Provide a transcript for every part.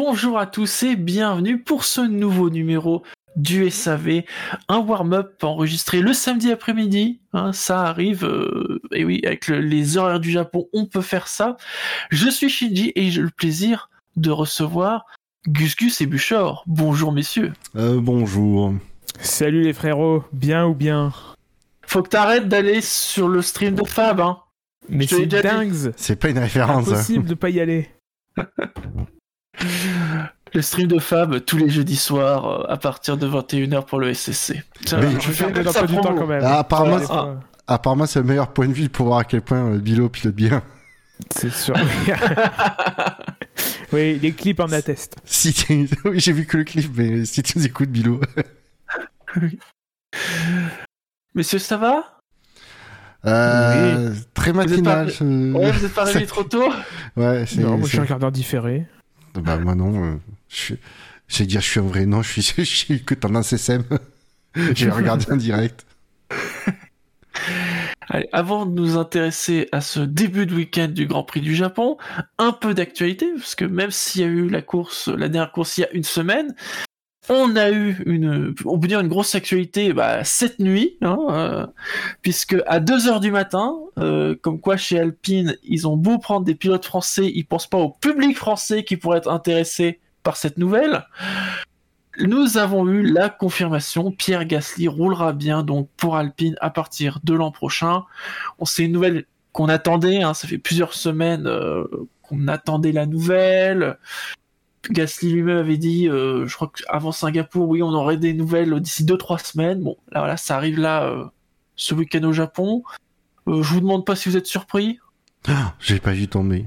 Bonjour à tous et bienvenue pour ce nouveau numéro du SAV, un warm-up enregistré le samedi après-midi, hein, ça arrive, euh, et oui, avec les horaires du Japon, on peut faire ça. Je suis Shinji et j'ai le plaisir de recevoir Gus Gus et Buchor. Bonjour messieurs. Euh, bonjour. Salut les frérots, bien ou bien? Faut que t'arrêtes d'aller sur le stream de Fab, hein. Mais c'est dingue C'est pas une référence. Impossible de pas y aller. Le stream de Fab tous les jeudis soirs euh, à partir de 21h pour le SSC. Ça, Oui. je vais faire ça pas du temps quand même. Ah, apparemment, c'est- fois, Apparemment, c'est le meilleur point de vue pour voir à quel point euh, Bilo pilote bien. C'est sûr. oui, les clips en attestent. Si oui, j'ai vu que le clip, mais si tu nous écoutes, Bilo. Messieurs, ça va? Euh, Très Vous êtes matinal. pas- je- Ouais, vous êtes pas réveillé trop tôt? Ouais, c'est. Non, moi je suis un quart d'heure différé. Bah, moi non. euh, je J'allais dire, je suis un vrai. Non, je suis, je suis que tendance SM. J'ai regardé en direct. Allez, avant de nous intéresser à ce début de week-end du Grand Prix du Japon, un peu d'actualité, parce que même s'il y a eu la course, la dernière course il y a une semaine, on a eu une, on peut dire une grosse actualité bah, cette nuit, hein, euh, puisque à 2 heures du matin, euh, comme quoi chez Alpine, ils ont beau prendre des pilotes français, ils pensent pas au public français qui pourrait être intéressé par cette nouvelle. Nous avons eu la confirmation, Pierre Gasly roulera bien donc pour Alpine à partir de l'an prochain. On sait une nouvelle qu'on attendait, hein, ça fait plusieurs semaines euh, qu'on attendait la nouvelle. Gasly lui-même avait dit, euh, je crois qu'avant Singapour, oui, on aurait des nouvelles d'ici 2-3 semaines. Bon, là voilà, ça arrive là euh, ce week-end au Japon. Euh, je vous demande pas si vous êtes surpris. Ah, J'ai pas vu tomber.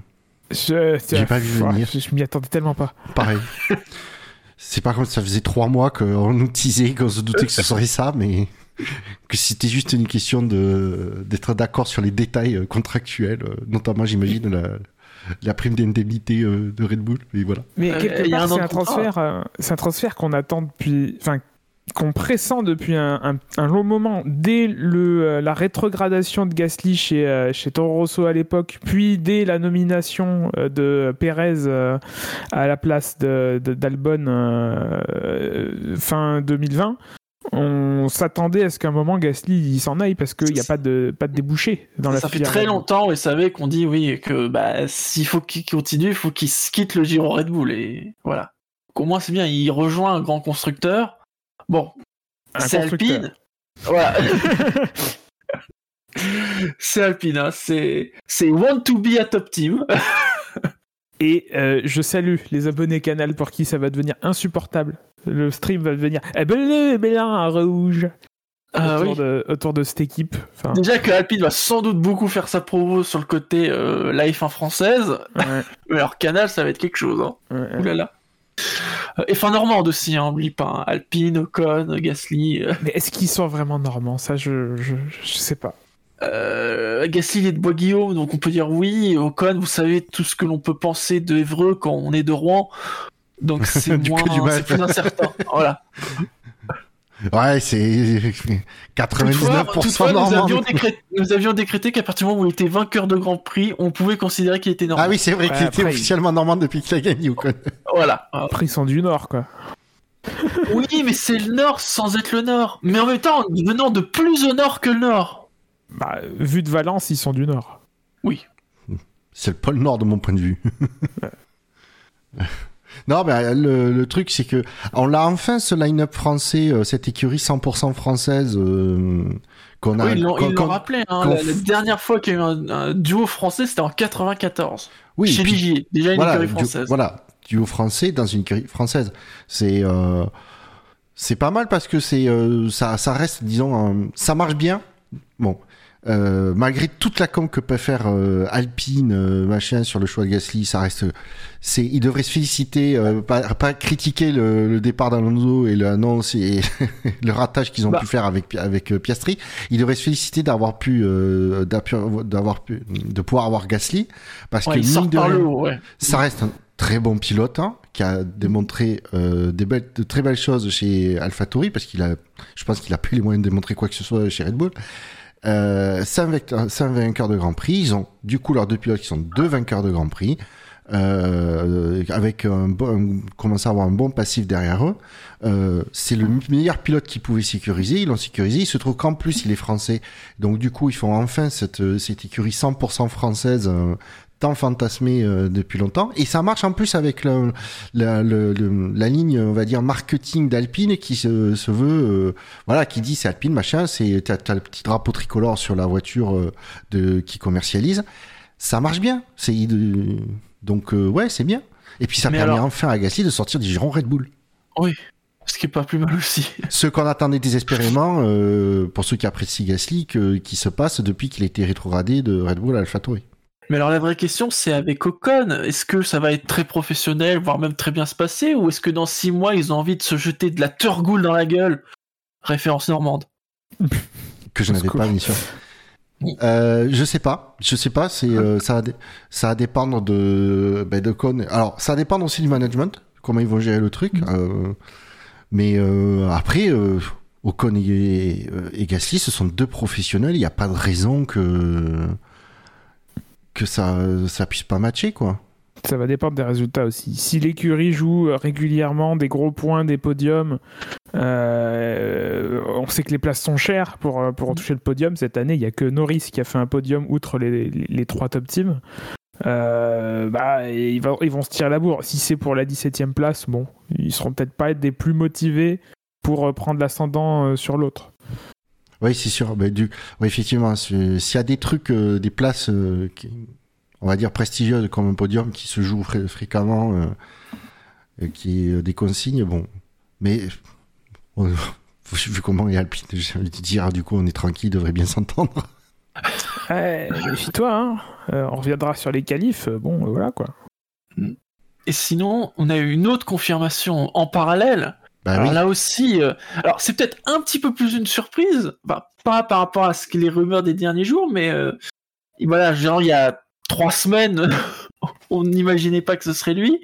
Je, J'ai pas vu venir. Je, je m'y attendais tellement pas. Pareil. C'est pas comme ça faisait trois mois qu'on nous teasait, qu'on se doutait que ce serait ça, mais que c'était juste une question de d'être d'accord sur les détails euh, contractuels, notamment j'imagine la, la prime d'indemnité euh, de Red Bull, et voilà. Mais Euh, quelque part, c'est un transfert, euh, c'est un transfert qu'on attend depuis, enfin, qu'on pressent depuis un, un- un long moment. Dès le, euh, la rétrogradation de Gasly chez, euh, chez Toro Rosso à l'époque, puis dès la nomination euh, de Perez euh, à la place de, de- d'Albon fin 2020. On s'attendait à ce qu'à un moment Gasly il s'en aille parce qu'il n'y a pas de, pas de débouché dans la ça fait très longtemps, vous savez, qu'on dit oui que bah s'il faut qu'il continue, il faut qu'il quitte le Giro Red Bull et voilà. Au moins c'est bien, il rejoint un grand constructeur. Bon, c'est. Alpine. Voilà. c'est Alpine, hein. c'est c'est want to be a top team. Et euh, je salue les abonnés Canal pour qui ça va devenir insupportable. Le stream va devenir eh ben les bellins rouge Ah autour, oui. de, autour de cette équipe. Enfin, Déjà que Alpine va sans doute beaucoup faire sa promo sur le côté euh, la F1 française, ouais, mais leur canal ça va être quelque chose. Hein. ouais, ouais. Ouh là là. Euh, F1 normande aussi, hein, oublie pas. hein. Alpine, Ocon, Gasly. euh, Mais est-ce qu'ils sont vraiment normands? Ça, je, je, je sais pas. Euh, Gasly est de Bois-Guillaume, donc on peut dire oui. Ocon, vous savez tout ce que l'on peut penser de Évreux quand on est de Rouen. Donc c'est moins, c'est plus incertain. voilà. Ouais, c'est Toutefois, 99% toutefois, nous, normand. avions décrété, nous avions décrété qu'à partir du moment où il était vainqueur de Grand Prix, on pouvait considérer qu'il était normand. Ah oui, c'est vrai Ouais, qu'il était officiellement normand depuis qu'il a gagné, Ocon. Voilà. Après, ils sont du Nord, quoi. Oui, mais c'est le Nord sans être le Nord. Mais en même temps, venant de plus au Nord que le Nord. Bah, vu de Valence, ils sont du Nord. Oui. C'est le pôle Nord de mon point de vue. non, mais le, le truc, c'est que on l'a enfin ce line-up français, euh, cette écurie 100% française euh, qu'on a. Oui, ils l'ont rappelé. Hein, la, f- la dernière fois qu'il y a eu un, un duo français, c'était en 94. oui, Chez puis- déjà une voilà, écurie du- française. voilà, duo français dans une écurie française. C'est euh, c'est pas mal parce que c'est euh, ça ça reste disons euh, ça marche bien. Bon. Euh, malgré toute la com que peut faire euh, Alpine euh, machin sur le choix de Gasly, ça reste c'est il devrait se féliciter euh, pas, pas critiquer le, le départ d'Alonso et l'annonce et le ratage qu'ils ont Bah. pu faire avec avec euh, Piastri, il devrait se féliciter d'avoir pu euh, d'avoir pu de pouvoir avoir Gasly parce Ouais, que mine de rien- le haut, ouais. ça reste un très bon pilote hein, qui a démontré euh, des belles, de très belles choses chez AlphaTauri parce qu'il a, je pense qu'il a plus les moyens de démontrer quoi que ce soit chez Red Bull. Euh, c'est un, de Grand Prix. Ils ont du coup leurs deux pilotes qui sont deux vainqueurs de Grand Prix. euh, avec un bon, commence à avoir un bon passif derrière eux. Euh, c'est le meilleur pilote qu'ils pouvaient sécuriser. Ils l'ont sécurisé. Il se trouve qu'en plus, il est français. Donc, du coup, ils font enfin cette, cette écurie 100% française, euh, tant fantasmée euh, depuis longtemps. Et ça marche en plus avec le, la, le- le- la ligne, on va dire, marketing d'Alpine qui se, se veut, euh, voilà, qui dit c'est Alpine, machin, c'est, t'as, le petit drapeau tricolore sur la voiture euh, de, qui commercialise. Ça marche bien. C'est, de- donc, euh, ouais, c'est bien. Et puis, ça Mais permet alors- enfin à Gasly de sortir du giron Red Bull. Oui, ce qui est pas plus mal aussi. Ce qu'on attendait désespérément, euh, pour ceux qui apprécient Gasly, que, qui se passe depuis qu'il a été rétrogradé de Red Bull à AlphaTauri. Mais alors la vraie question, c'est avec Ocon, est-ce que ça va être très professionnel, voire même très bien se passer, ou est-ce que dans six mois, ils ont envie de se jeter de la turgoule dans la gueule? Référence normande. que je n'avais pas bien sûr. Euh, je sais pas, je sais pas, c'est euh, ça va dé- ça va dépendre de ben, de Con. Alors ça va dépendre aussi du management, comment ils vont gérer le truc. euh, mais euh, après, euh, Ocon et, et Gasly, ce sont deux professionnels. Il n'y a pas de raison que que ça ça puisse pas matcher quoi. Ça va dépendre des résultats aussi. Si l'écurie joue régulièrement des gros points, des podiums, euh, on sait que les places sont chères pour, euh, pour toucher le podium. Cette année, il n'y a que Norris qui a fait un podium outre les, les, trois top teams. Euh, bah, ils, vont, ils vont se tirer la bourre. Si c'est pour la 17e place, bon, ils seront peut-être pas des plus motivés pour euh, prendre l'ascendant sur l'autre. Oui, c'est sûr. Du... ouais, effectivement, s'il y a des trucs, euh, des places, euh, qui- on va dire prestigieuses comme un podium qui se joue fré- fréquemment, euh, et qui est euh, des consignes, bon. Mais vu comment est Alpine, j'ai envie de dire, du coup, on est tranquille, il devrait bien s'entendre. Ouais, méfie-toi, hein. Euh, on reviendra sur les qualifs. Bon, voilà quoi. Et sinon, on a eu une autre confirmation en parallèle. Bah alors oui. là aussi, euh, alors c'est peut-être un petit peu plus une surprise, enfin, pas par rapport à ce que les rumeurs des derniers jours, mais euh, voilà, genre il y a trois semaines, on n'imaginait pas que ce serait lui.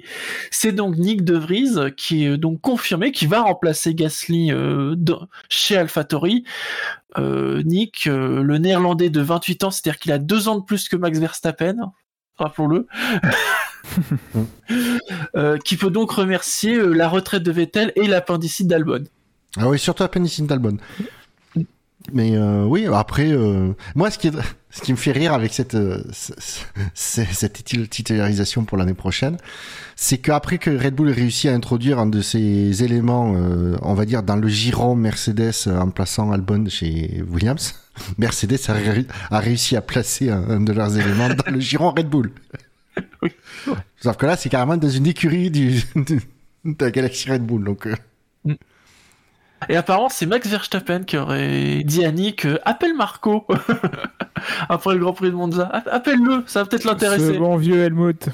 C'est donc Nick De Vries qui est donc confirmé, qui va remplacer Gasly euh, dans- chez AlphaTauri. Euh, Nick, euh, le néerlandais de 28 ans, c'est-à-dire qu'il a deux ans de plus que Max Verstappen, rappelons-le. Euh, qui peut donc remercier euh, la retraite de Vettel et l'appendicite d'Albon. Ah oui, surtout la pénicilline d'Albon. Mais euh, oui, après, moi, ce qui, me fait rire avec cette, cette titul- titularisation pour l'année prochaine, c'est qu'après que Red Bull ait réussi à introduire un de ces éléments, on va dire, dans le giron Mercedes en plaçant Albon chez Williams, Mercedes a, ré- a réussi à placer un de leurs éléments dans le giron Red Bull. Oui. Sauf que là, c'est carrément dans une écurie du, de, de la galaxie Red Bull. Donc, euh, Et apparemment, c'est Max Verstappen qui aurait dit à Nick euh, appelle Marco après le Grand Prix de Monza. App- Appelle-le, ça va peut-être Ce l'intéresser. bon vieux Helmut.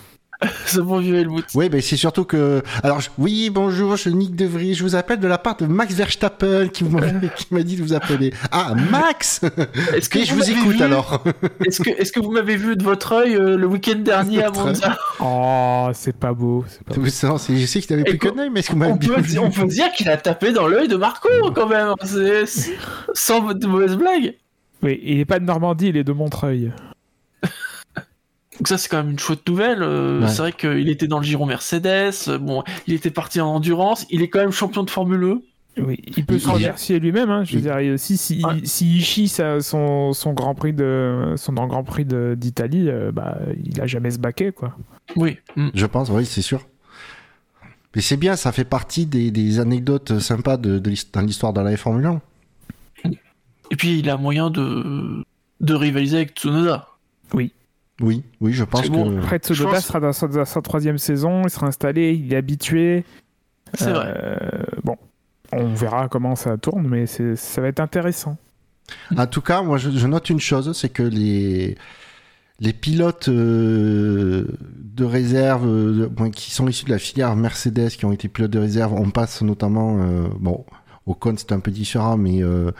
Ce bon vieux Helmut. Oui, c'est surtout que. Alors, je- oui, bonjour, je Nick De Vries. Je vous appelle de la part de Max Verstappen qui m'a qui m'a dit de vous appeler. Ah, Max Est-ce que Et je vous écoute vu- alors. Est-ce que, vous m'avez vu de votre œil euh, le week-end dernier à. Monza Oh, c'est pas beau. C'est pas beau. Non, c'est- je sais que tu n'avais plus qu'un œil, mais est-ce que vous m'avez bien peut, vu dire, on peut dire qu'il a tapé dans l'œil de Marco quand même. Sans de mauvaise blague. Oui, il est pas de Normandie, il est de Montreuil. Donc ça c'est quand même une chouette nouvelle. euh, Ouais. C'est vrai qu'il était dans le giron Mercedes. Bon, il était parti en endurance. Il est quand même champion de Formule E. Oui, il peut Il- se remercier lui-même. Hein. Je veux il- dire, si, Ouais. si il chie sa- son, son Grand Prix de son Grand Prix de- d'Italie, euh, bah, il a jamais se baqué, quoi. Oui. Mm. Je pense, oui, c'est sûr. Mais c'est bien, ça fait partie des, des anecdotes sympas de, de l'histoire de la Formule 1. Et puis il a moyen de de rivaliser avec Tsunoda. Oui, oui, je pense C'est que. bon. Après, Je Tsunoda pense- sera dans sa, dans sa troisième saison, il sera installé, il est habitué. C'est vrai. Euh, Bon, on verra comment ça tourne, mais c'est- ça va être intéressant. En tout cas, moi, je, je note une chose, c'est que les les pilotes euh, de réserve euh, bon, qui sont issus de la filière Mercedes, qui ont été pilotes de réserve, on passe notamment, euh, bon, Ocon c'était un peu différent, mais euh,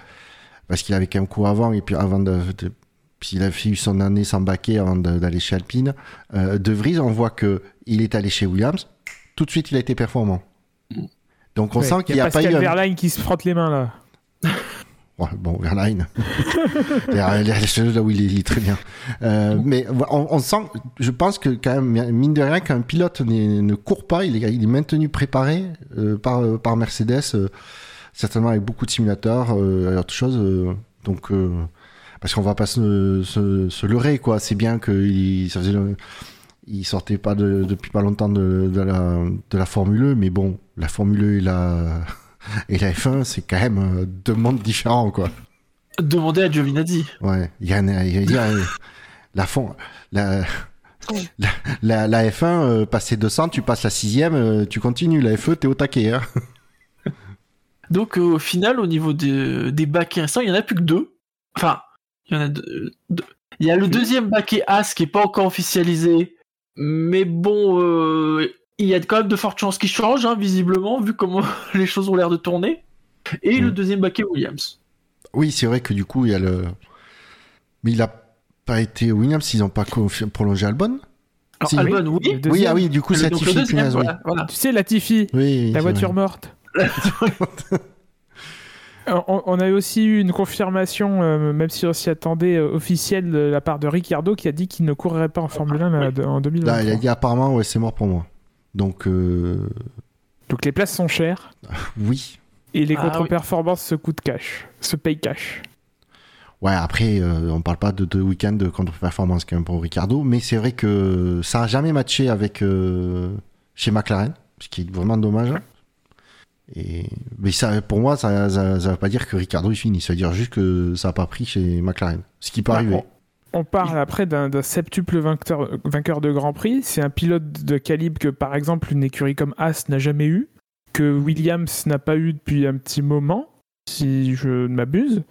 parce qu'il avait qu'un coup avant et puis avant de, de- puis il a fait eu son année sans baquet avant d'aller chez Alpine. Euh, de Vries, on voit que il est allé chez Williams, tout de suite il a été performant. Donc on Ouais, sent qu'il n'y a a pas eu un- Verlaine qui se frotte les mains là. Ouais, bon, Verlaine. là où il est, il est très bien. Euh, mais on, on, sent, je pense que quand même, mine de rien, qu'un pilote ne court pas, il est, il est maintenu préparé euh, par, par Mercedes, certainement avec beaucoup de simulateurs et autre chose. donc, parce qu'on va pas se, se, se leurrer, quoi. C'est bien qu'il ça faisait il sortait pas de, depuis pas longtemps de, de, la, de la Formule 1, mais bon, la Formule 1 et la, et la F1, c'est quand même euh, deux mondes différents, quoi. Demandez à Giovinazzi. Ouais, il y a, il y a, la, fond, la, la, la, F1, euh, passer 200, tu passes la sixième, euh, tu continues. La F1, t'es au taquet. Hein. Donc, au final, au niveau des, des baquets restants, il y en a plus que deux. Enfin, il y en a deux. Il y a le deuxième baquet As qui est pas encore officialisé, mais bon, euh, il y a quand même de fortes chances qu'il change, hein, visiblement, vu comment les choses ont l'air de tourner. Et le mm. deuxième baquet Williams. Oui, c'est vrai que du coup, il y a le. Mais il a pas été Williams, ils n'ont pas prolongé Albon Alors, Albon, oui. Oui, ah oui, du coup, c'est Latifi. Tu sais, Latifi, oui, la voiture morte. On, a aussi eu une confirmation, euh, même si on s'y attendait, euh, officielle de la part de Ricciardo qui a dit qu'il ne courrait pas en Formule 1 euh, en 2020. il a dit apparemment, ouais, c'est mort pour moi. Donc, Donc les places sont chères. oui. Et les ah contre-performances se coûtent cash, se payent cash. Ouais, après, on parle pas de deux week-ends de contre-performance quand même pour Ricardo, mais c'est vrai que ça a jamais matché avec chez McLaren, ce qui est vraiment dommage. Et, mais ça, pour moi, ça ne veut pas dire que Ricardo est fini. Ça veut dire juste que ça n'a pas pris chez McLaren. Ce qui peut arriver. On parle après d'un septuple vainqueur, vainqueur de Grand Prix. C'est un pilote de calibre que, par exemple, une écurie comme As n'a jamais eu, que Williams n'a pas eu depuis un petit moment, si je ne m'abuse.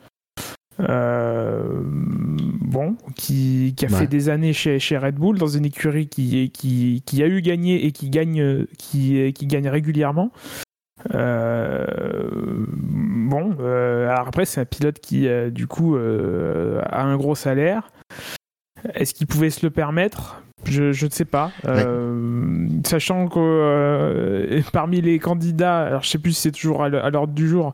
Euh, bon, qui, a fait des années chez, chez, Red Bull dans une écurie qui, qui, qui a eu gagné et qui gagne, qui, qui gagne régulièrement. Euh, bon, euh, alors après, c'est un pilote qui, euh, du coup, a un gros salaire. Est-ce qu'il pouvait se le permettre? Je, ne sais pas. sachant que parmi les candidats, alors je sais plus si c'est toujours à l'ordre du jour,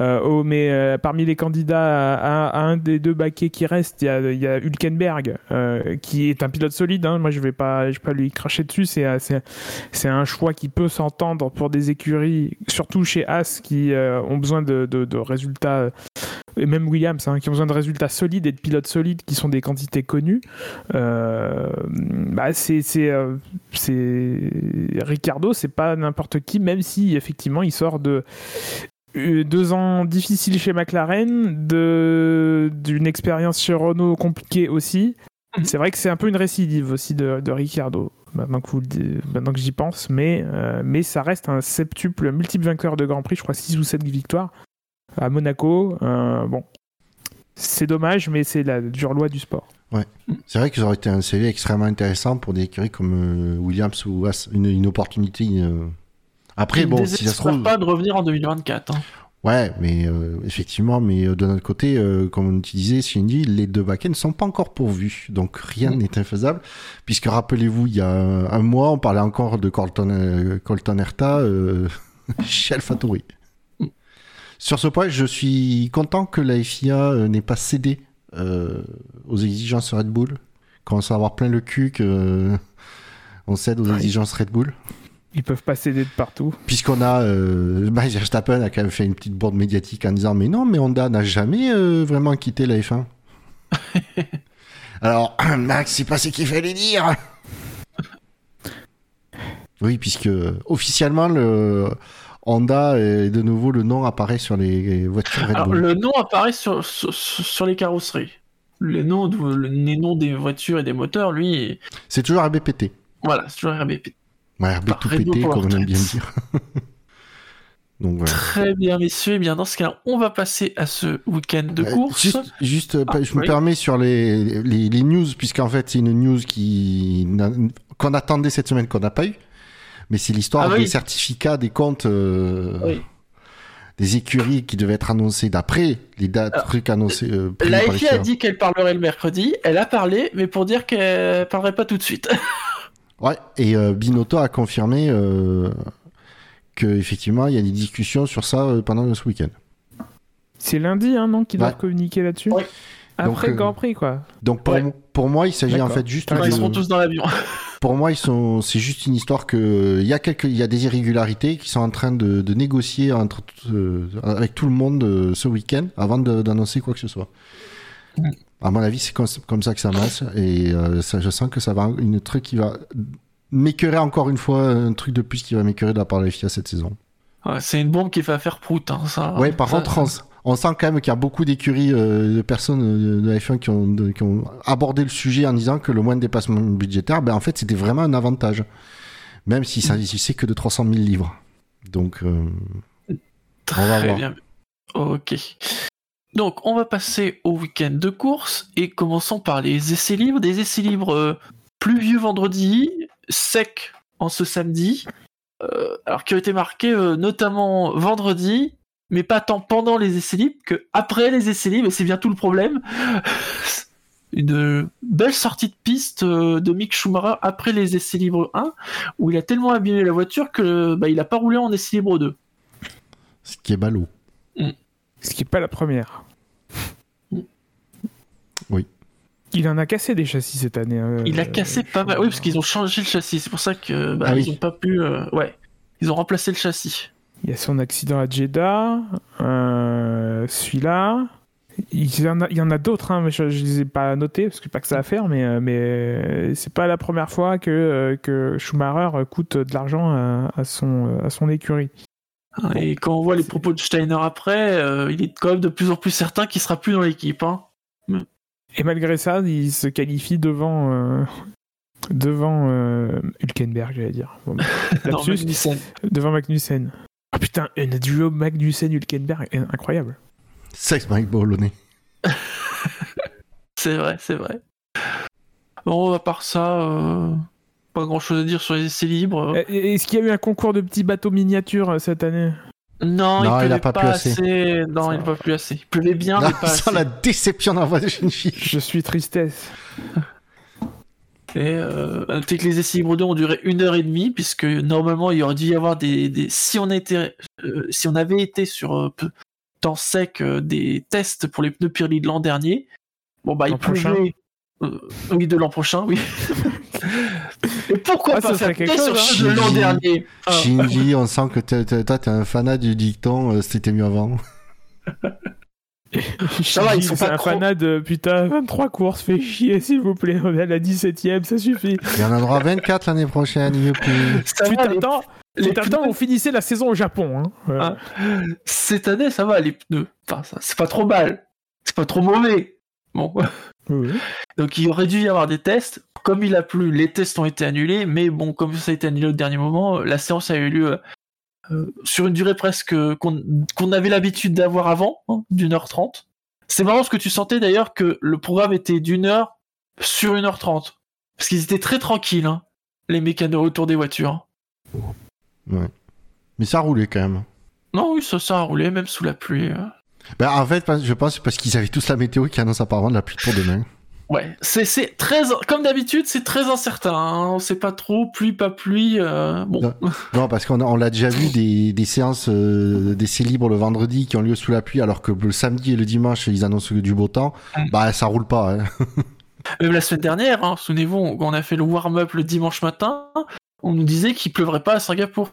euh, oh, mais euh, parmi les candidats à, un des deux baquets qui restent, il y a, y Hülkenberg, euh, qui est un pilote solide. Hein. Moi, je je vais pas lui cracher dessus. C'est, un choix qui peut s'entendre pour des écuries, surtout chez As, qui ont besoin de, de, résultats et même Williams, hein, qui ont besoin de résultats solides et de pilotes solides qui sont des quantités connues. bah c'est, c'est, c'est Ricardo, c'est pas n'importe qui, même si effectivement il sort de deux ans difficiles chez McLaren, d'une expérience chez Renault compliquée aussi. Mhm. C'est vrai que c'est un peu une récidive aussi de, de Ricciardo, maintenant que, maintenant que j'y pense, mais, euh, mais ça reste un septuple, multiple vainqueur de Grand Prix, je crois 6 ou 7 victoires à Monaco. Euh, bon, c'est dommage, mais c'est la dure loi du sport. Ouais, c'est vrai que ça aurait été un CV extrêmement intéressant pour des écuries comme euh, Williams ou une, une opportunité après, bon, si ça se trouve. pas de revenir en 2024. Hein. Ouais, mais euh, effectivement, mais euh, de notre côté, euh, comme tu disais, Cindy, les deux baquets ne sont pas encore pourvus, donc rien mm. n'est infaisable. Puisque rappelez-vous, il y a un mois, on parlait encore de Colton, Colton Herta chez AlphaTauri. Mm. Sur ce point, je suis content que la FIA n'ait pas cédé aux exigences Red Bull. Commence à avoir plein le cul que on cède aux exigences Red Bull. Ils peuvent pas céder de partout. Puisqu'on a, euh, Max Verstappen a quand même fait une petite bourde médiatique en disant mais non, mais Honda n'a jamais euh, vraiment quitté la F1. Alors Max, c'est pas ce qu'il fallait dire. oui, puisque officiellement le Honda et de nouveau le nom apparaît sur les voitures Red Bull. le nom apparaît sur, sur, les carrosseries. Les noms, les noms des voitures et des moteurs, lui. C'est toujours RBPT. Voilà, c'est toujours RBPT. Ouais, RB tout pété, comme on aime bien dire. Donc, Très bien, messieurs. Eh bien, dans ce cas, on va passer à ce week-end de course. Juste, juste ah, je me permets sur les, les, les news, puisqu'en fait, c'est une news qui qu'on attendait cette semaine, qu'on n'a pas eu. Mais c'est l'histoire ah des certificats, des comptes, euh, des écuries qui devaient être annoncés d'après les dates, trucs annoncés. Euh, la FI a dit qu'elle parlerait le mercredi. Elle a parlé, mais pour dire qu'elle parlerait pas tout de suite. Ouais, et euh, Binotto a confirmé euh, qu'effectivement, il y a des discussions sur ça euh, pendant ce week-end. C'est lundi, hein, non, qu'ils doivent Ouais. communiquer là-dessus Ouais. Après Donc, le Grand Prix, quoi. Donc pour, Ouais. pour moi, il s'agit en fait juste Enfin, Ils seront tous dans l'avion. Pour moi, ils sont, c'est juste une histoire que il y a quelques, il y a des irrégularités qui sont en train de, de négocier entre, euh, avec tout le monde euh, ce week-end avant de- d'annoncer quoi que ce soit. À mon avis, c'est comme, ça que ça marche et euh, ça, je sens que ça va une truc qui va m'écœurer encore une fois un truc de plus qui va m'écœurer de la part de la FIA cette saison. Ouais, c'est une bombe qui va faire prout. Hein, ça. ouais, par Ça- contre, on, sent quand même qu'il y a beaucoup d'écuries euh, de personnes euh, de la F1 qui ont, de- qui ont abordé le sujet en disant que le moins de dépassement budgétaire, ben en fait, c'était vraiment un avantage. Même si ça si c'est que de 300 000 livres. Donc, euh, Très On va voir. bien. Ok. Donc, on va passer au week-end de course et commençons par les essais libres. Des essais libres euh, pluvieux vendredi, secs en ce samedi. Euh, alors, qui ont été marqués euh, notamment vendredi, mais pas tant pendant les essais libres que après les essais libres, et c'est bien tout le problème. Une belle sortie de piste de Mick Schumacher après les essais libres 1, où il a tellement abîmé la voiture que bah, il a pas roulé en essais libre 2. ce qui est ballot. Ce qui n'est pas la première. Oui. Il en a cassé des châssis cette année. hein, Il a euh, cassé pas mal. Oui, parce qu'ils ont changé le châssis. C'est pour ça que bah, Ah ils ont pas pu. euh, Ouais, ils ont remplacé le châssis. Il y a son accident à Jeddah, euh, celui-là. Il y en a, il y en a d'autres, hein, mais je ne les ai pas notés parce que pas que ça à faire, mais, mais c'est pas la première fois que, que Schumacher coûte de l'argent à, à son, à son écurie. Et quand on voit les propos de Steiner après, euh, il est quand même de plus en plus certain qu'il sera plus dans l'équipe. Hein. Et malgré ça, il se qualifie devant, euh, devant euh, Hülkenberg, j'allais dire. Bon, Non, lapsus, Magnussen. devant Magnussen. Ah putain, un duo Magnussen-Hülkenberg, est incroyable. Sexe Mike Bollonnet. C'est vrai, c'est vrai. Bon, à part ça, euh, pas grand chose à dire sur les essais libres. Est-ce qu'il y a eu un concours de petits bateaux miniatures euh, cette année? Non, Non, il il a pas pas, plu assez. assez. Non, Ça il va. pas plus assez. Il pleuvait bien, mais Là, pas sans assez. la déception la voix de jeune fille. Je suis tristesse. Et euh, que les essais libres 2 ont duré une heure et demie, puisque normalement il aurait dû y avoir des. des- si, on était, euh, si on avait été sur euh, temps sec euh, des tests pour les pneus Pirelli de l'an dernier, bon bah il pleuvait. euh, oui, de l'an prochain, oui. Et pourquoi Ah, pas test sur chose, hein. l'an dernier Ah. Shinji, on sent que t'es- t'es- toi, t'es un fanat du dicton, euh, c'était mieux avant. Ça va, ils sont C'est pas un trop- fanat de putain, 23 courses, fait chier, s'il vous plaît. On est à la 17ème, ça suffit. Il y en aura 24 l'année prochaine, youpi. Ça Tu t'attends, les tu t'attends, on finissait la saison au Japon. Hein. Euh, Ah. Cette année, ça va, les pneus. Enfin, ça- c'est pas trop mal. C'est pas trop mauvais. Bon. Oui. Donc il aurait dû y avoir des tests. Comme il a plu, les tests ont été annulés, mais bon, comme ça a été annulé au dernier moment, la séance a eu lieu euh, sur une durée presque qu'on avait l'habitude d'avoir avant, hein, d'une heure trente. C'est marrant ce que tu sentais d'ailleurs que le programme était d'une heure sur une heure trente. Parce qu'ils étaient très tranquilles, hein, les mécanos autour des voitures. Mais ça roulait quand même. Non, oui, ça, ça a roulé, même sous la pluie. euh. Ben, en fait, je pense que c'est parce qu'ils avaient tous la météo qui annonce apparemment de la pluie pour demain. Ouais, c'est c'est très comme d'habitude, c'est très incertain. Hein. On sait pas trop, pluie pas pluie. euh, Bon, Non. Non, parce qu'on a- on l'a déjà vu des, des séances euh, d'essais libres le vendredi qui ont lieu sous la pluie, alors que le samedi et le dimanche ils annoncent du beau temps. Mm. Bah, ça roule pas. Hein. même la semaine dernière, hein, souvenez-vous, on a fait le warm-up le dimanche matin, on nous disait qu'il pleuvrait pas à Singapour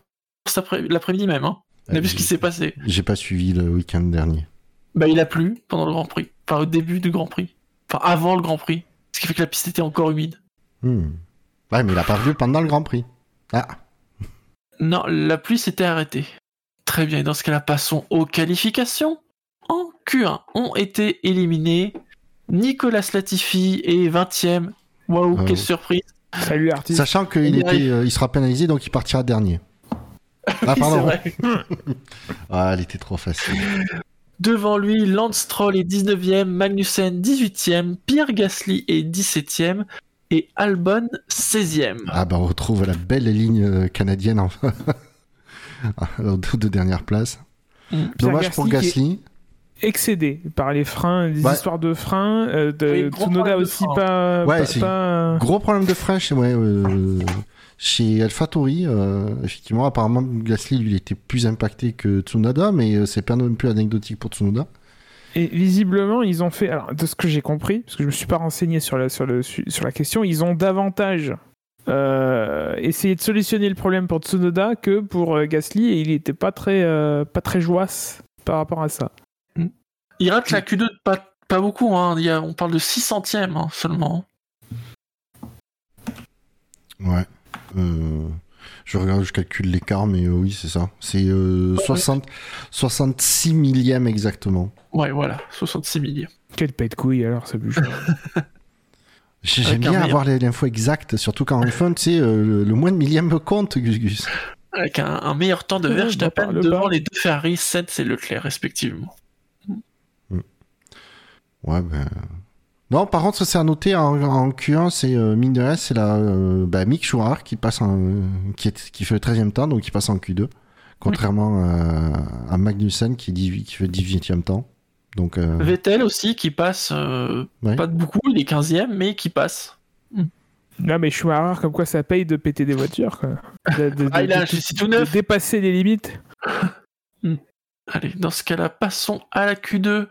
l'après-midi même. Hein. On a vu ce qui s'est passé. J'ai pas suivi le week-end dernier. Bah, il a plu pendant le Grand Prix, enfin au début du Grand Prix, enfin avant le Grand Prix, ce qui fait que la piste était encore humide. Hmm. Ouais, mais il a pas vu pendant le Grand Prix. Ah, Non, la pluie s'était arrêtée. Très bien, et dans ce cas-là, passons aux qualifications. En Q1 ont été éliminés Nicolas Latifi est 20ème. Waouh, Ah quelle surprise. Salut l'artiste. sachant qu'il Il était, euh, il sera pénalisé, donc il partira dernier. Ah, Oui, pardon. vrai. Ah, elle était trop facile. Devant lui, Lance Stroll est 19ème, Magnussen 18ème, Pierre Gasly est 17ème et Albon 16ème. Ah, bah, on retrouve la belle ligne euh, canadienne enfin. aux deux, deux dernières places. Mm. Dommage pour qui est Gasly. excédé par les freins, les Ouais. histoires de freins. euh, de Oui, gros Tsunoda problème de aussi frein. pas. Ouais, pas- c'est- pas- Gros problème de frein chez, ouais, euh, chez AlphaTauri. euh, effectivement, apparemment, Gasly, lui, il était plus impacté que Tsunoda, mais euh, c'est pas non plus anecdotique pour Tsunoda. Et visiblement, ils ont fait, alors de ce que j'ai compris, parce que je me suis pas renseigné sur la, sur le, sur la question, ils ont davantage euh, essayé de solutionner le problème pour Tsunoda que pour euh, Gasly et il était pas très, euh, pas très joisse par rapport à ça. Il rate la Q2 pas, pas beaucoup, hein. Il y a- on parle de 6 centièmes hein, seulement. Ouais. Euh, je regarde, je calcule l'écart, mais euh, oui, c'est ça. C'est euh, 60, 66 millièmes exactement. Ouais, voilà, 66 milliers. Quel pet de couille alors. J'ai- Avec J'aime bien avoir les- l'info exacte, surtout quand en F1, tu sais, euh, le, le moins de millième compte, Gus Gus. Avec un, un meilleur temps de Ouais, Verstappen parle devant pas. les deux Ferrari, Sainz et Leclerc respectivement. Ouais, ben. Non, par contre, ça c'est à noter en, en Q1, c'est euh, mine de rien, c'est la euh, bah, Mick Schumacher qui passe en, euh, qui, est, qui fait le 13e temps, donc qui passe en Q2. Contrairement à, à Magnussen qui, est 18 qui fait 18e temps. Donc, euh, Vettel aussi qui passe, euh, Ouais. pas de beaucoup, il est 15ème, mais qui passe. Non, mais Schumacher, comme quoi ça paye de péter des voitures, quoi. De, de- Ah, il a tout de neuf. dépasser les limites. Allez, dans ce cas-là, passons à la Q2.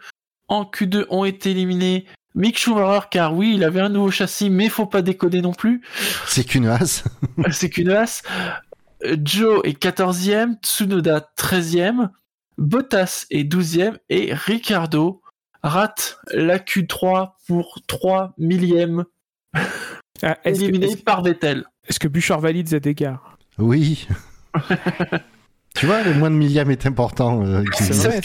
En Q2 ont été éliminés Mick Schumacher, car oui, il avait un nouveau châssis, mais faut pas déconner non plus. c'est qu'une as. C'est qu'une as. Joe est 14e, Tsunoda 13e, Bottas est 12e et Ricardo rate la Q3 pour 3 millièmes Ah, est-ce, que, éliminé par Vettel. est-ce que Bouchard valide cet écart? Oui. tu vois, le moins de millième est important. euh, C'est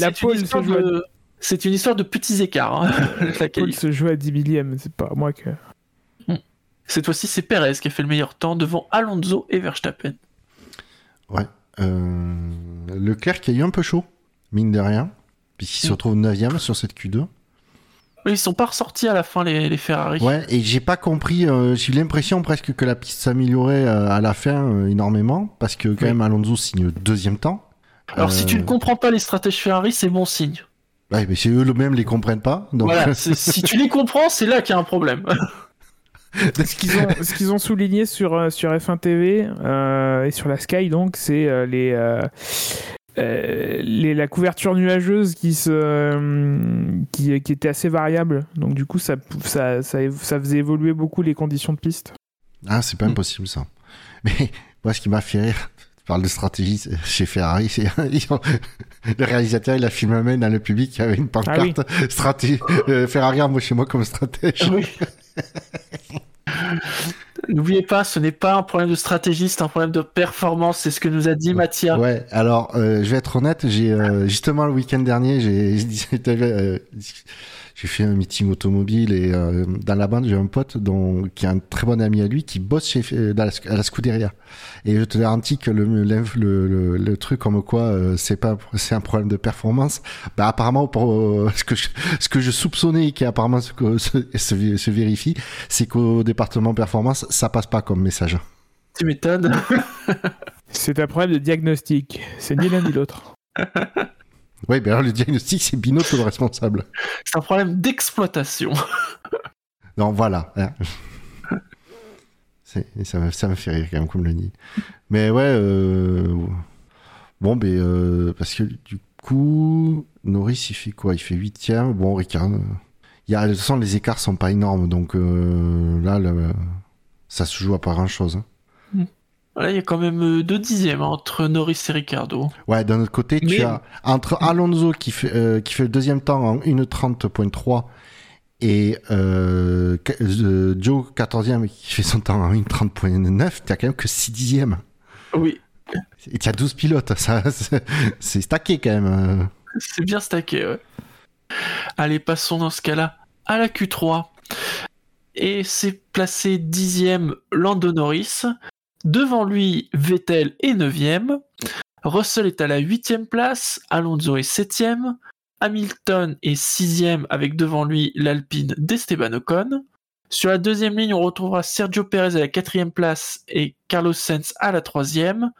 la pole de- C'est une histoire de petits écarts. hein, la Paul quali. se joue à 10 millièmes, c'est pas moi que. Cette fois-ci, c'est Perez qui a fait le meilleur temps devant Alonso et Verstappen. Ouais. Euh, Leclerc qui a eu un peu chaud, mine de rien, puisqu'il se Mm. retrouve 9ème sur cette Q2. Oui, Ils sont pas ressortis à la fin, les, les Ferrari. Ouais, et j'ai pas compris, euh, j'ai eu l'impression presque que la piste s'améliorait euh, à la fin euh, énormément, parce que quand Oui. même Alonso signe deuxième temps. Alors, si tu Euh, ne comprends pas les stratèges Ferrari, c'est bon signe. Ouais, mais c'est eux eux-mêmes les comprennent pas. Donc, Voilà, c'est- si tu les comprends, c'est là qu'il y a un problème. Ce qu'ils ont, souligné sur, euh, sur F1 TV euh, et sur la Sky, donc, c'est euh, les, euh, euh, les, la couverture nuageuse qui, se, euh, qui, qui était assez variable. Donc, du coup, ça, ça, ça, ça faisait évoluer beaucoup les conditions de piste. ah, c'est pas Mm. impossible ça. Mais moi, ce qui m'a fait rire, tu parles de stratégie chez Ferrari, c'est le réalisateur, il a filmé un mec dans le public qui avait une pancarte Ah oui. euh, Ferrari, moi chez moi comme stratège. Oui. N'oubliez pas, ce n'est pas un problème de stratégie, c'est un problème de performance, c'est ce que nous a dit Mathia. Ouais, alors euh, je vais être honnête, j'ai euh, justement le week-end dernier, j'ai j'ai fait un meeting automobile et euh, dans la bande j'ai un pote dont qui est un très bon ami à lui qui bosse chez euh, dans la, à la Scuderia et je te garantis que le le, le, le, le truc comme quoi euh, c'est pas c'est un problème de performance, bah apparemment pour euh, ce que je, ce que je soupçonnais et qui apparemment se, se, se, se vérifie, c'est qu'au département performance ça passe pas comme message. Tu m'étonnes. C'est un problème de diagnostic. C'est ni l'un ni l'autre. Ouais, ben alors le diagnostic c'est Binotto le responsable. C'est un problème d'exploitation. Non, voilà. hein. Ça, me- ça me fait rire quand même, comme le dit. Mais ouais, euh, bon, ben, euh, parce que du coup, Norris, il fait quoi? Il fait huitième. Bon, Ricard, euh, il y a, de toute façon, les écarts sont pas énormes, donc là, ça se joue à pas grand-chose. hein. Là, il y a quand même euh, deux dixièmes hein, entre Norris et Ricardo. Ouais, d'un autre côté, tu Mais- as entre Alonso qui fait, euh, qui fait le deuxième temps en 1.30.3 et euh, euh, Joe 14e qui fait son temps en 1.30.9, tu as quand même que 6 dixièmes. Oui, Et tu as 12 pilotes, ça, c'est stacké quand même. c'est bien stacké. ouais. Allez, passons dans ce cas-là à la Q3. Et c'est placé dixième Lando Norris. Devant lui, Vettel est neuvième. Russell est à la huitième place. Alonso est septième. Hamilton est sixième avec devant lui l'Alpine d'Esteban Ocon. Sur la deuxième ligne, on retrouvera Sergio Perez à la quatrième place et Carlos Sainz à la troisième.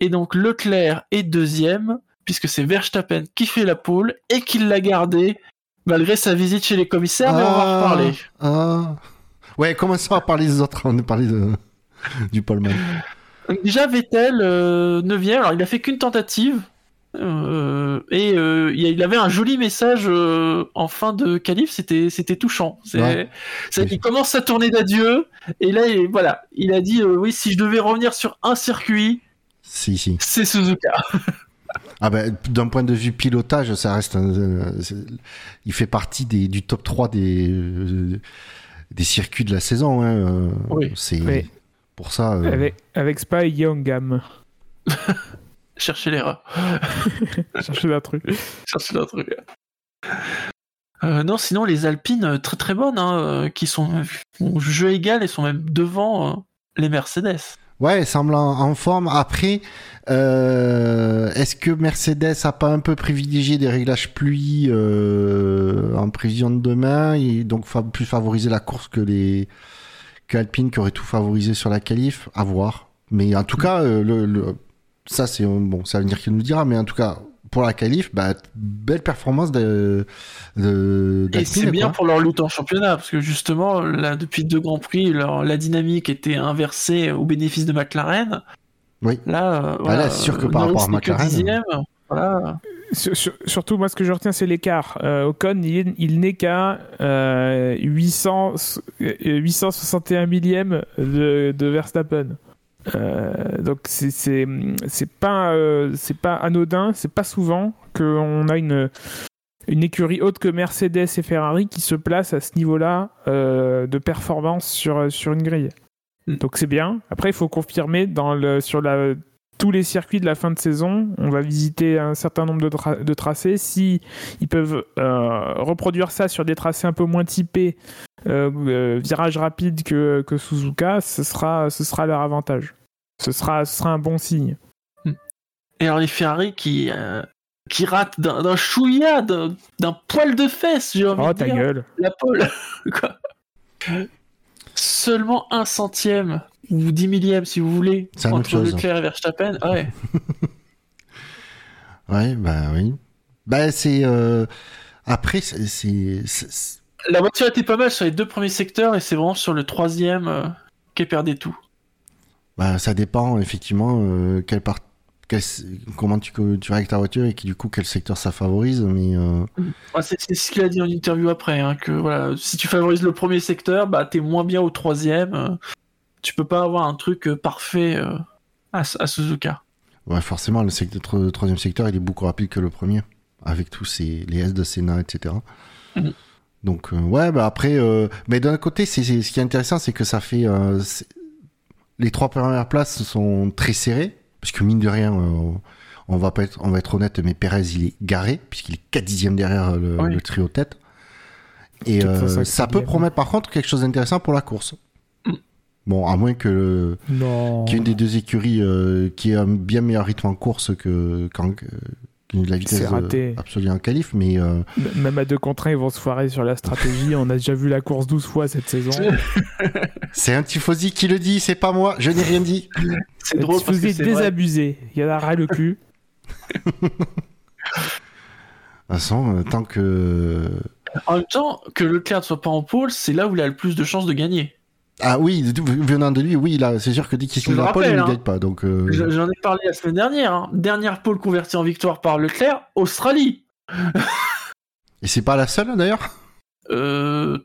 Et donc Leclerc est deuxième, puisque c'est Verstappen qui fait la pole et qui l'a gardé malgré sa visite chez les commissaires, mais on va en reparler. Ah. Ouais, commençons à parler des autres. On a parlé de, du. Donc déjà Vettel, euh, 9 alors il a fait qu'une tentative, Euh, et euh, il avait un joli message euh, en fin de qualif, c'était c'était touchant. C'est, Ouais. c'est- il commence sa tournée d'adieu et là il, voilà, il a dit euh, oui si je devais revenir sur un circuit, Si, si. c'est Suzuka. Ah ben, d'un point de vue pilotage, ça reste. un- euh, il fait partie des, du top 3 des, euh, des circuits de la saison. Hein. euh, Oui. C'est Oui. Pour ça. euh, Avec, avec Spa et. Cherchez l'erreur, Cherchez un truc. cherchez un truc. Euh, non, sinon les Alpines euh, très très bonnes, hein, qui sont au jeu égal et sont même devant euh, les Mercedes. Ouais, semble en, en forme. Après, euh, est-ce que Mercedes a pas un peu privilégié des réglages pluie euh, en prévision de demain et donc fa- plus favoriser la course que les que Alpine qui aurait tout favorisé sur la qualif À voir. Mais en tout cas, euh, le, le- ça c'est bon, c'est l'avenir qui nous dira. Mais en tout cas, pour la qualif, bah, belle performance de, de Et c'est bien quoi. pour leur lutte en championnat, parce que justement, là, depuis deux Grands Prix, leur, la dynamique était inversée au bénéfice de McLaren. Oui. Là, euh, voilà, là, c'est sûr que euh, par Norris rapport à McLaren, dixième, voilà. Sur- sur- surtout, moi, ce que je retiens, c'est l'écart. Euh, Ocon, il, est- il n'est qu'à euh, 800, euh, 861 millième de, de Verstappen. Euh, donc, c'est pas, euh, c'est pas anodin, c'est pas souvent qu'on a une, une écurie haute que Mercedes et Ferrari qui se place à ce niveau-là euh, de performance sur, sur une grille. Mm. Donc, c'est bien. Après, il faut confirmer dans le, sur la tous les circuits de la fin de saison. On va visiter un certain nombre de, tra- de tracés. Si ils peuvent euh, reproduire ça sur des tracés un peu moins typés, euh, euh, virage rapide que, que Suzuka, ce sera, ce sera leur avantage. Ce sera, ce sera un bon signe. Et alors les Ferrari qui, qui ratent d'un d'un chouïa, d'un poil de fesse, j'ai envie Oh de ta dire. gueule. La pole. Seulement un centième, ou dix millième si vous voulez, C'est entre chose. Leclerc et Verstappen. Ouais. Ouais, bah oui. Bah c'est euh, après c'est c'est- c'est- La voiture était pas mal sur les deux premiers secteurs et c'est vraiment sur le troisième euh, qu'elle perdait tout. bah, ça dépend effectivement euh, quelle part quel- comment tu tu vas avec ta voiture et qui du coup quel secteur ça favorise mais euh, Ouais, c'est c'est ce qu'il a dit en interview après, hein, que voilà, si tu favorises le premier secteur, bah t'es moins bien au troisième. Tu peux pas avoir un truc euh, parfait euh, à, à Suzuka. ouais forcément le, secteur, tro- le troisième secteur il est beaucoup rapide que le premier avec tous ces les S de Senna etc. Mhm. Donc euh, ouais bah après euh, mais d'un côté c'est c'est- ce qui est intéressant c'est que ça fait euh, les trois premières places sont très serrées parce que mine de rien euh, on va pas être on va être honnête mais Perez il est garé puisqu'il est 4 dixièmes derrière le, Oui. le trio tête et euh, 405 ça peut promettre par contre quelque chose d'intéressant pour la course. Bon à moins que qu'il y ait une des deux écuries euh, qui ait un bien meilleur rythme en course que quand que la vitesse raté. euh, absolue en qualif mais euh, Même à deux contre un, ils vont se foirer sur la stratégie. On a déjà vu la course 12 fois cette saison. c'est un tifosi qui le dit c'est pas moi je n'ai rien dit C'est Le drôle parce que c'est vrai. désabusé. Il y en a ras le cul. De toute façon, euh, tant que. En même temps, que Leclerc ne soit pas en pôle, c'est là où il a le plus de chances de gagner. Ah oui, venant de lui, oui, là, c'est sûr que dès qu'il se met pole, il ne hein. gagne pas. Donc, euh, Je- J'en ai parlé la semaine dernière. hein. Dernière pôle convertie en victoire par Leclerc, Australie. Et c'est pas la seule d'ailleurs? Euh...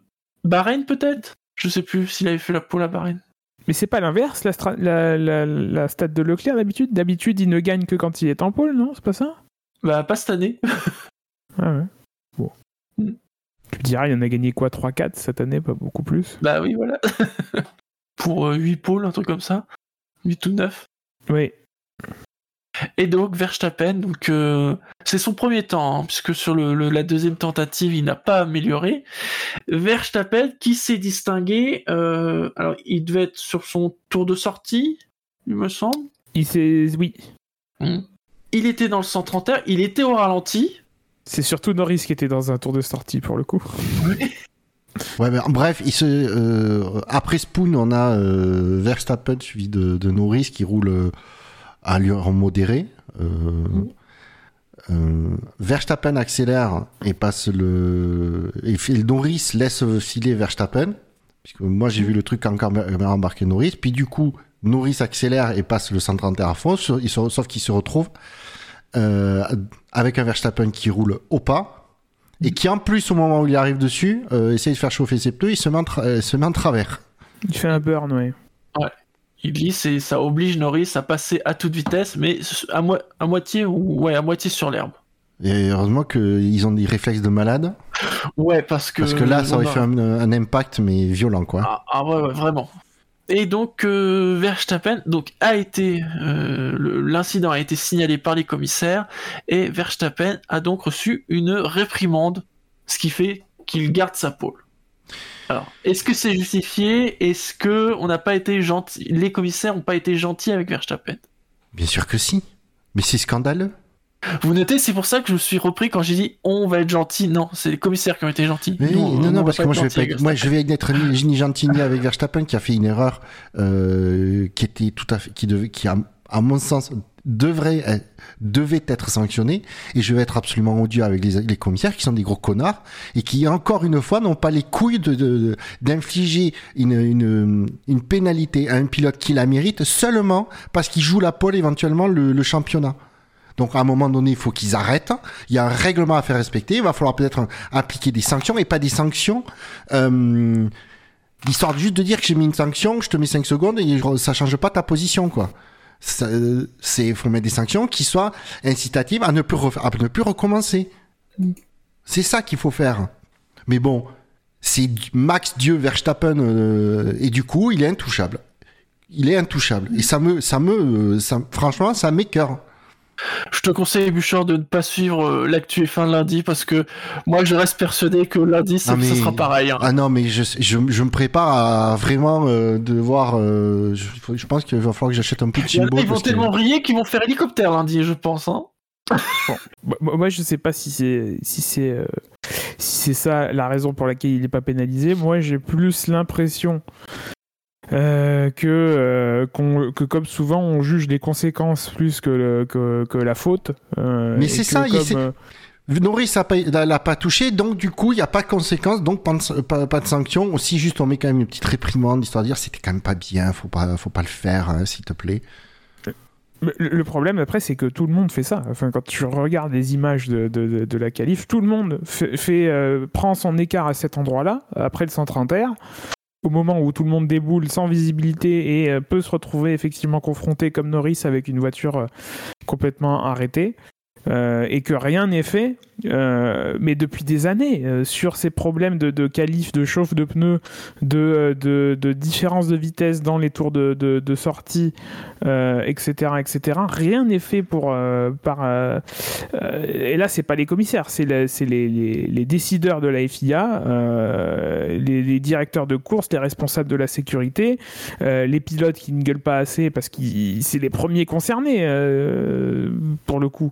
Bahreïn peut-être? Je sais plus s'il avait fait la pôle à Bahreïn. Mais c'est pas l'inverse, la, stra- la, la, la stat de Leclerc d'habitude? D'habitude, il ne gagne que quand il est en pôle, non? C'est pas ça? Bah pas cette année. Ah ouais. Bon. Mm. Tu diras, il en a gagné quoi 3-4 cette année, pas beaucoup plus? bah oui, voilà. Pour 8 pôles, un truc comme ça. 8 ou 9. Oui. Et donc Verstappen, donc euh, c'est son premier temps, hein, puisque sur le, le- la deuxième tentative, il n'a pas amélioré. Verstappen qui s'est distingué, euh, alors il devait être sur son tour de sortie, il me semble. Il s'est... Oui. Il était dans le centre terre, il était au ralenti. C'est surtout Norris qui était dans un tour de sortie pour le coup. Ouais, mais bref, il se, euh, après Spoon, on a euh, Verstappen suivi de, de Norris qui roule euh, à allure modérée. Euh, euh, Verstappen accélère et passe le. Et Norris laisse filer Verstappen. Puisque moi j'ai vu le truc quand caméra embarqué Norris. Puis du coup, Norris accélère et passe le 131 à fond, sauf qu'il se retrouve euh, avec un Verstappen qui roule au pas et qui en plus au moment où il arrive dessus euh, essaye de faire chauffer ses pneus, il se met euh, se met en travers. Il fait un burn, ouais. Il glisse et ça oblige Norris à passer à toute vitesse, mais à, mo- à moitié ou ouais, à moitié sur l'herbe. Et heureusement qu'ils ont des réflexes de malade Ouais, parce que parce que là ça aurait fait un, un impact mais violent quoi. Ah, ah ouais, ouais, vraiment. Et donc euh, Verstappen a été euh, l'incident a été signalé par les commissaires et Verstappen a donc reçu une réprimande, ce qui fait qu'il garde sa pole. Alors, est-ce que c'est justifié? Est-ce que Les commissaires n'ont pas été gentils avec Verstappen? Bien sûr que si. Mais c'est scandaleux. Vous notez, c'est pour ça que je me suis repris quand j'ai dit on va être gentil. Non, c'est les commissaires qui ont été gentils. Mais non, on non, va parce que moi je vais pas être, moi je Verstappen. vais être ni, ni gentil ni avec Verstappen qui a fait une erreur euh, qui était tout à fait, qui devait, qui a, à mon sens devrait, devait être sanctionné. Et je vais être absolument odieux avec les, les commissaires qui sont des gros connards et qui encore une fois n'ont pas les couilles de, d'infliger une, une, une pénalité à un pilote qui la mérite seulement parce qu'il joue la pole éventuellement le, le championnat. Donc à un moment donné, il faut qu'ils arrêtent. Il y a un règlement à faire respecter. Il va falloir peut-être appliquer des sanctions et pas des sanctions. Euh, Histoire juste de dire que j'ai mis une sanction, je te mets 5 secondes et ça change pas ta position, quoi. Euh, C'est faut mettre des sanctions qui soient incitatives à ne plus, à ne plus recommencer. C'est ça qu'il faut faire. Mais bon, c'est Max Dieu Verstappen euh, et du coup, il est intouchable. Il est intouchable et ça me, ça me, euh, ça, franchement, ça m'écœure. Je te conseille, Bouchard, de ne pas suivre euh, l'actu F1 lundi parce que moi, je reste persuadé que lundi, ça, Ah, mais- ça sera pareil. hein. Ah non, mais je, je, je me prépare à vraiment euh, devoir. euh, je, je pense qu'il va falloir que j'achète un peu de Il y en a, Chimbo. ils vont que- tellement briller qu'ils vont faire hélicoptère lundi, je pense. Hein. Moi, moi, je sais pas si c'est si c'est euh, si c'est ça la raison pour laquelle il n'est pas pénalisé. Moi, j'ai plus l'impression euh, que euh, que comme souvent on juge les conséquences plus que le- que, que la faute. euh, Mais c'est ça, il- comme, euh, Norris l'a pas, touché, donc du coup, il n'y a pas de conséquences, donc pas de, pas, pas de sanction. Aussi, juste, on met quand même une petite réprimande, histoire de dire c'était quand même pas bien, faut pas, faut pas le faire, hein, s'il te plaît. Le problème après, c'est que tout le monde fait ça. Enfin, quand tu regardes les images de, de, de- de la qualif, tout le monde fait, fait, euh, prend son écart à cet endroit-là, après le centre inter, au moment où tout le monde déboule sans visibilité et euh, peut se retrouver effectivement confronté comme Norris avec une voiture euh, complètement arrêtée. Euh, et que rien n'est fait, euh, mais depuis des années, euh, sur ces problèmes de, de de chauffe de pneus, de, de, de différence de vitesse dans les tours de, sortie, etc., etc. Rien n'est fait pour et là, c'est pas les commissaires, c'est les, les, décideurs de la FIA, les, directeurs de course, les responsables de la sécurité, les pilotes qui ne gueulent pas assez parce que c'est les premiers concernés pour le coup.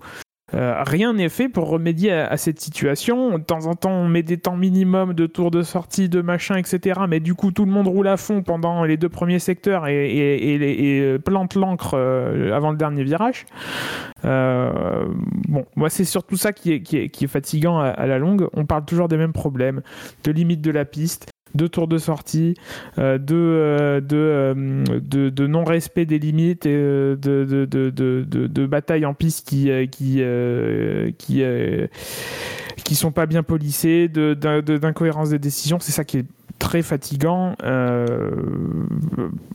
Euh, rien n'est fait pour remédier à, cette situation. De temps en temps, on met des temps minimum de tours de sortie, de machin, etc. Mais du coup, tout le monde roule à fond pendant les deux premiers secteurs et, euh, plante l'encre euh, avant le dernier virage. Bon, moi, c'est surtout ça qui est, fatigant à, à la longue. On parle toujours des mêmes problèmes, de limite de la piste, de tours de sortie, euh, de, euh, de, euh, de, de non-respect des limites, et, de, de, de, batailles en piste qui, qui, qui, qui sont pas bien polissées, d'incohérence des décisions. C'est ça qui est très fatigant. Euh,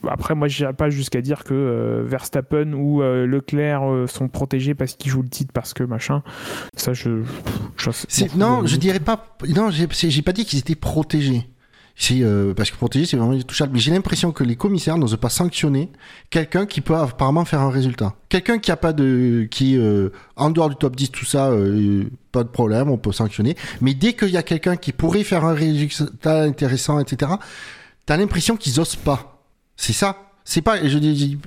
après, moi, je n'irai pas jusqu'à dire que euh, Verstappen ou euh, Leclerc sont protégés parce qu'ils jouent le titre, parce que machin. Ça, je. je- C'est- bon, non, je dirais pas. Non, j'ai pas dit qu'ils étaient protégés. C'est euh, parce que protégé, c'est vraiment touchable. Mais j'ai l'impression que les commissaires n'osent pas sanctionner quelqu'un qui peut apparemment faire un résultat. Quelqu'un qui a pas de, qui euh, en dehors du top 10, tout ça, euh, pas de problème, on peut sanctionner. Mais dès qu'il y a quelqu'un qui pourrait faire un résultat intéressant, etc., t'as l'impression qu'ils osent pas. C'est ça. C'est pas. Je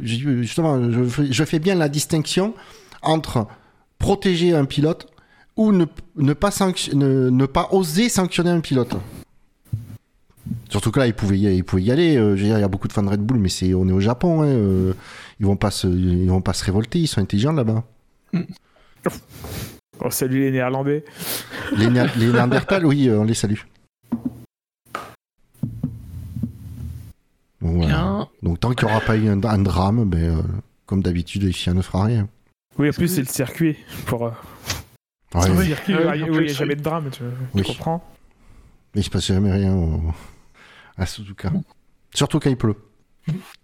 je- justement, je fais, bien la distinction entre protéger un pilote ou ne, pas ne pas oser sanctionner un pilote. Surtout que là, ils pouvaient y, ils pouvaient y aller. euh, je veux dire, il y a beaucoup de fans de Red Bull, mais c'est, on est au Japon. hein, euh, ils vont pas se, ils vont pas se révolter. Ils sont intelligents là-bas. Oh, salut les Néerlandais. Les, Néa- les Néandertals, oui, euh, on les salue. Donc, voilà. Bien. Donc tant qu'il n'y aura pas eu un, un drame, ben, euh, comme d'habitude, les chiens ne fera rien. Oui, en plus, c'est le circuit. Pour, euh, Ouais, le circuit il n'y a jamais de drame, tu, Oui. tu comprends Mais il se passe jamais rien au- à Suzuka. Surtout quand il pleut.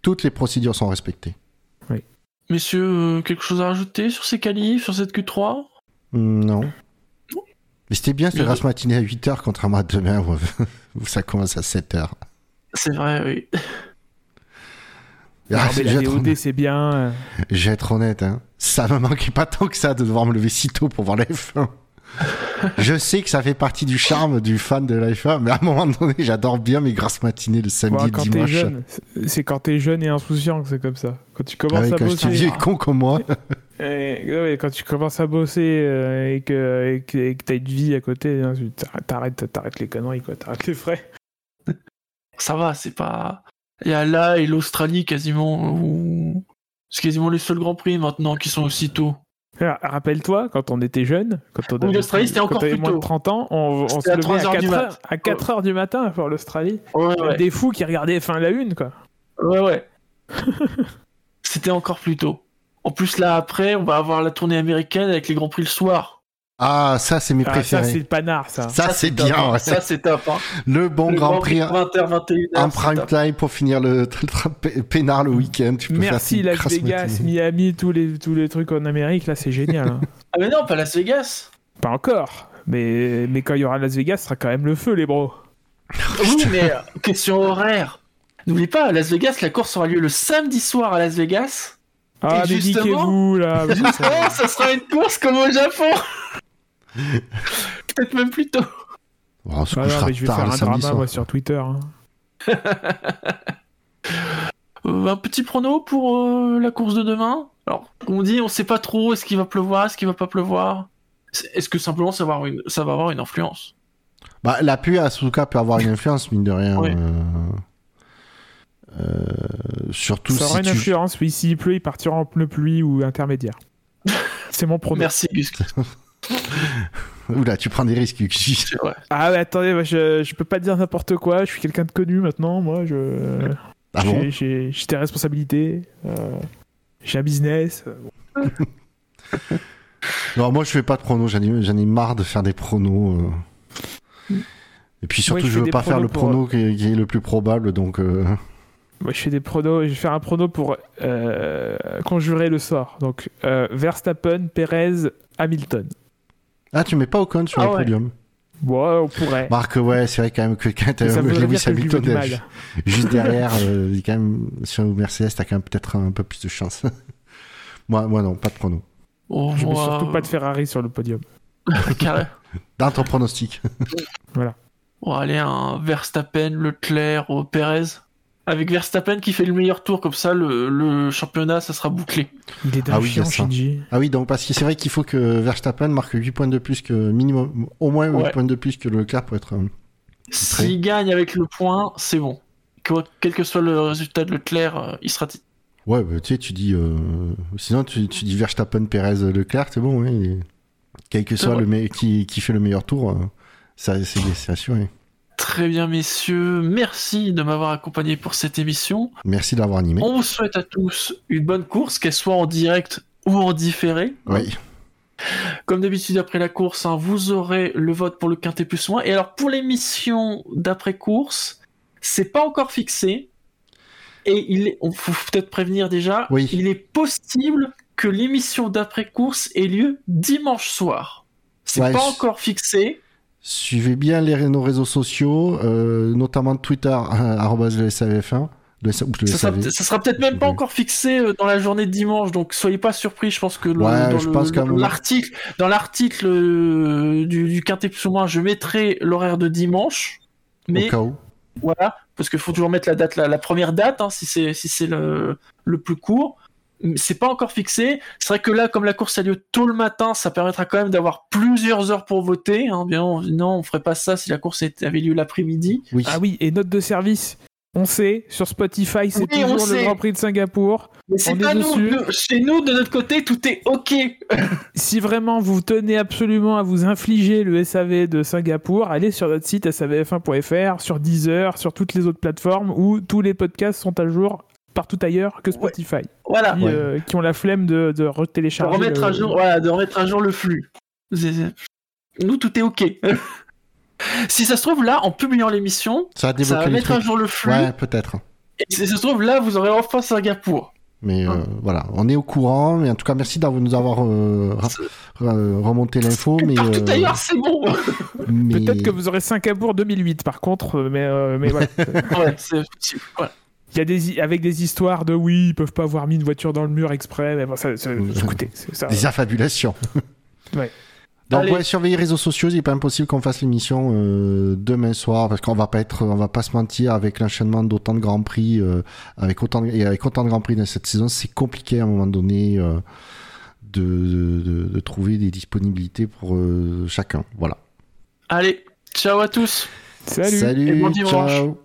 Toutes les procédures sont respectées. Messieurs, euh, quelque chose à rajouter sur ces qualifs, sur cette Q3 Hmm, Non. Mais c'était bien cette race matinée à 8h, contrairement à demain où, où ça commence à 7h. C'est vrai, oui. Ah, honnête- c'est bien. euh. je vais être honnête, hein. ça me manquait pas tant que ça de devoir me lever si tôt pour voir la F1. Je sais que ça fait partie du charme du fan de la F1, mais à un moment donné, j'adore bien mes grasses matinées le samedi Bon, et quand t'es dimanche. jeune, c'est- quand t'es jeune et insouciant que c'est comme ça. Quand tu commences Ah à quand bosser, vieux et con comme moi. et- ouais, quand tu commences à bosser euh, et que et que et que t'as une vie à côté, hein, t'arrêtes- t'arrêtes, t'arrêtes les conneries, quoi. T'arrêtes les frais. Ça va, c'est pas. Il y a là et l'Australie quasiment où. C'est quasiment les seuls grands prix maintenant qui sont aussitôt. Rappelle-toi, quand on était jeune, quand on avait, c'était encore plus moins de tôt. 30 ans, on, on se à levait 3 à heures 4 du heures, mat. à 4 heures du matin pour l'Australie. Ouais, ouais. Des fous qui regardaient fin la une, quoi. Ouais, ouais. C'était encore plus tôt. En plus, là, après, on va avoir la tournée américaine avec les grands prix le soir. Ah, ça, c'est mes Ah, ça, c'est préférés. le panard, ça. Ça, c'est bien. hein. ouais. Ça, c'est top. Hein. Le bon Le Grand Prix 20h, 21h. en c'est prime top. time pour finir le, le, le peinard le week-end. Tu peux Merci faire Las Vegas. Miami, tous les, tous les trucs en Amérique, là, c'est génial. hein. Ah, mais non, pas Las Vegas. Pas encore, mais, mais quand il y aura Las Vegas, ce sera quand même le feu, les bros. Oui, mais euh, question horaire. N'oublie pas, à Las Vegas, la course aura lieu le samedi soir à Las Vegas. Ah, Et mais justement- là. vous êtes- Oh, ça sera une course comme au Japon. Peut-être même plus tôt. Oh, on se Ah non, couchera mais je vais tard faire un drama, soir. moi, sur Twitter. hein. Euh, un petit prono pour euh, la course de demain? Alors, comme on dit, on sait pas trop est-ce qu'il va pleuvoir, est-ce qu'il va pas pleuvoir? Est-ce que simplement ça va avoir une, ça va avoir une influence? Bah, la pluie à Suzuka peut avoir une influence, mine de rien. Oui. euh, euh, surtout Ça aura si une tu... influence, oui. S'il pleut, il partira en pneu pluie ou intermédiaire. C'est mon pronom. Merci, Gus. Oula, tu prends des risques. Vrai. Ah, mais attendez, moi, je, je peux pas dire n'importe quoi. Je suis quelqu'un de connu maintenant. Moi, je. Ah j'ai- bon j'ai j'ai des responsabilités. euh, j'ai un business. euh, Non, moi je fais pas de pronos, j'en ai, j'en ai marre de faire des pronos. euh. Et puis surtout, je je veux pas faire le pour, prono qui est, qui est le plus probable, donc. euh, Moi, je fais des pronos. Je vais faire un prono pour euh, conjurer le sort. Donc, euh, Verstappen, Perez, Hamilton. Ah, tu mets pas Ocon sur Ah le ouais. podium Bon, on pourrait. Marc, ouais, c'est vrai quand même que quand Lewis Hamilton euh, juste derrière, euh, quand même, sur Mercedes, t'as quand même peut-être un peu plus de chance. moi, moi non, pas de prono. On Je va- surtout pas de Ferrari sur le podium. Carré. Dans ton pronostic. On va aller un Verstappen, Leclerc, au Perez. Avec Verstappen qui fait le meilleur tour, comme ça le, le championnat ça sera bouclé. Il est Ah oui. Shinji. Ah oui, donc parce que c'est vrai qu'il faut que Verstappen marque 8 points de plus que minimum, au moins 8 Ouais. points de plus que Leclerc pour être. euh, S'il gagne avec le point, c'est bon. Quoi- Quel que soit le résultat de Leclerc, euh, il sera. Ouais, bah, tu sais, tu dis. euh, Sinon, tu, tu dis Verstappen, Perez, Leclerc, c'est bon, ouais. et Quel que soit le mec qui, qui fait le meilleur tour, euh, ça, c'est assuré. Très bien, messieurs. Merci de m'avoir accompagné pour cette émission. Merci de l'avoir animé. On vous souhaite à tous une bonne course, qu'elle soit en direct ou en différé. Oui. Comme d'habitude, après la course, hein, vous aurez le vote pour le quintet plus moins. Et alors, pour l'émission d'après-course, c'est pas encore fixé. Et il est, on faut peut-être prévenir déjà, Oui. il est possible que l'émission d'après-course ait lieu dimanche soir. C'est Ouais, pas je- encore fixé. Suivez bien les, nos réseaux sociaux, euh, notamment Twitter, le SAVF1. Le, S- ou le Ça sera, peut-être même pas encore fixé euh, dans la journée de dimanche, donc soyez pas surpris. Je pense que Ouais, dans l'article, dans l'article euh, du, du quintet plus ou moins, je mettrai l'horaire de dimanche. Mais Au cas où. voilà, parce qu'il faut toujours mettre la date, la, la première date, hein, si c'est si c'est le, le plus court. Mais C'est pas encore fixé. C'est vrai que là, comme la course a lieu tôt le matin, ça permettra quand même d'avoir plusieurs heures pour voter. Hein. Bien, on- non, on ferait pas ça si la course avait lieu l'après-midi. Oui. Ah oui, et note de service. On sait, sur Spotify, c'est Oui, toujours le sait. Grand Prix de Singapour. Mais c'est pas nous- Chez nous, de notre côté, tout est ok. Si vraiment vous tenez absolument à vous infliger le SAV de Singapour, allez sur notre site savf1.fr, sur Deezer, sur toutes les autres plateformes où tous les podcasts sont à jour partout ailleurs que Spotify. Voilà. Qui, Ouais. euh, qui ont la flemme de, de De retélécharger. remettre, le- à jour, voilà, de remettre à jour le flux. Nous, tout est OK. si ça se trouve, là, en publiant l'émission, Ça a ça va mettre à jour le flux. Ouais, peut-être. Et si ça se trouve, là, vous aurez enfin Singapour. Mais euh, Ah. voilà, on est au courant. Mais en tout cas, merci d'avoir nous avoir euh, remonté l'info. Mais, Partout euh, ailleurs, c'est bon. mais- Peut-être que vous aurez Singapour 2008 par contre, mais, euh, mais voilà. ouais, c'est possible. Voilà. Il y a des, avec des histoires de oui, ils peuvent pas avoir mis une voiture dans le mur exprès. Mais bon, ça, ça- Ouais. écoutez, c'est ça. des affabulations. Ouais. Donc Allez. ouais, surveillez les réseaux sociaux. Il n'est pas impossible qu'on fasse l'émission euh, demain soir parce qu'on va pas être, on va pas se mentir avec l'enchaînement d'autant de grands prix, euh, avec autant de, et avec autant de grands prix dans cette saison, c'est compliqué à un moment donné euh, de, de, de- de trouver des disponibilités pour euh, chacun. Voilà. Allez, ciao à tous. Salut. Salut Et bon dimanche. ciao.